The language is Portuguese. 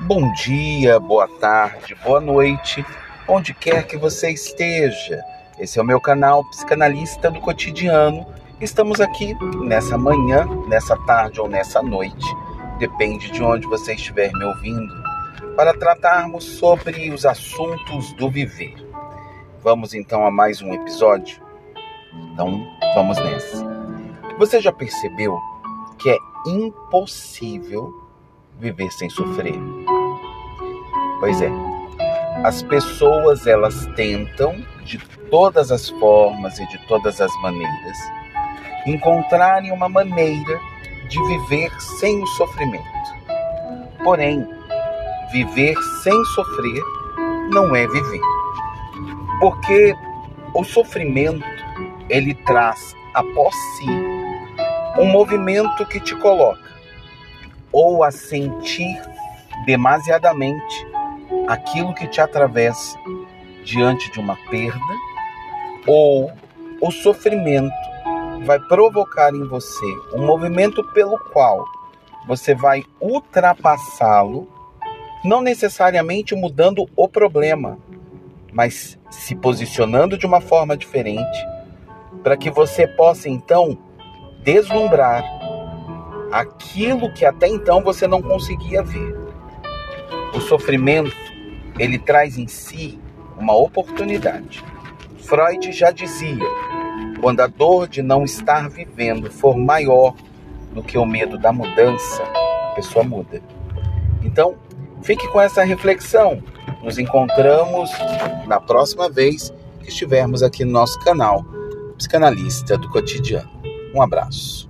Bom dia, boa tarde, boa noite, onde quer que você esteja. Esse é o meu canal Psicanalista do Cotidiano. Estamos aqui nessa manhã, nessa tarde ou nessa noite, depende de onde você estiver me ouvindo, para tratarmos sobre os assuntos do viver. Vamos então a mais um episódio? Então, vamos nessa. Você já percebeu que é impossível viver sem sofrer. Pois é. As pessoas elas tentam de todas as formas e de todas as maneiras encontrarem uma maneira de viver sem o sofrimento. Porém, viver sem sofrer não é viver. Porque o sofrimento ele traz após si um movimento que te coloca ou a sentir demasiadamente aquilo que te atravessa diante de uma perda, ou o sofrimento vai provocar em você um movimento pelo qual você vai ultrapassá-lo, não necessariamente mudando o problema, mas se posicionando de uma forma diferente, para que você possa então deslumbrar aquilo que até então você não conseguia ver. O sofrimento, ele traz em si uma oportunidade. Freud já dizia: quando a dor de não estar vivendo for maior do que o medo da mudança, a pessoa muda. Então, fique com essa reflexão. Nos encontramos na próxima vez que estivermos aqui no nosso canal Psicanalista do Cotidiano. Um abraço.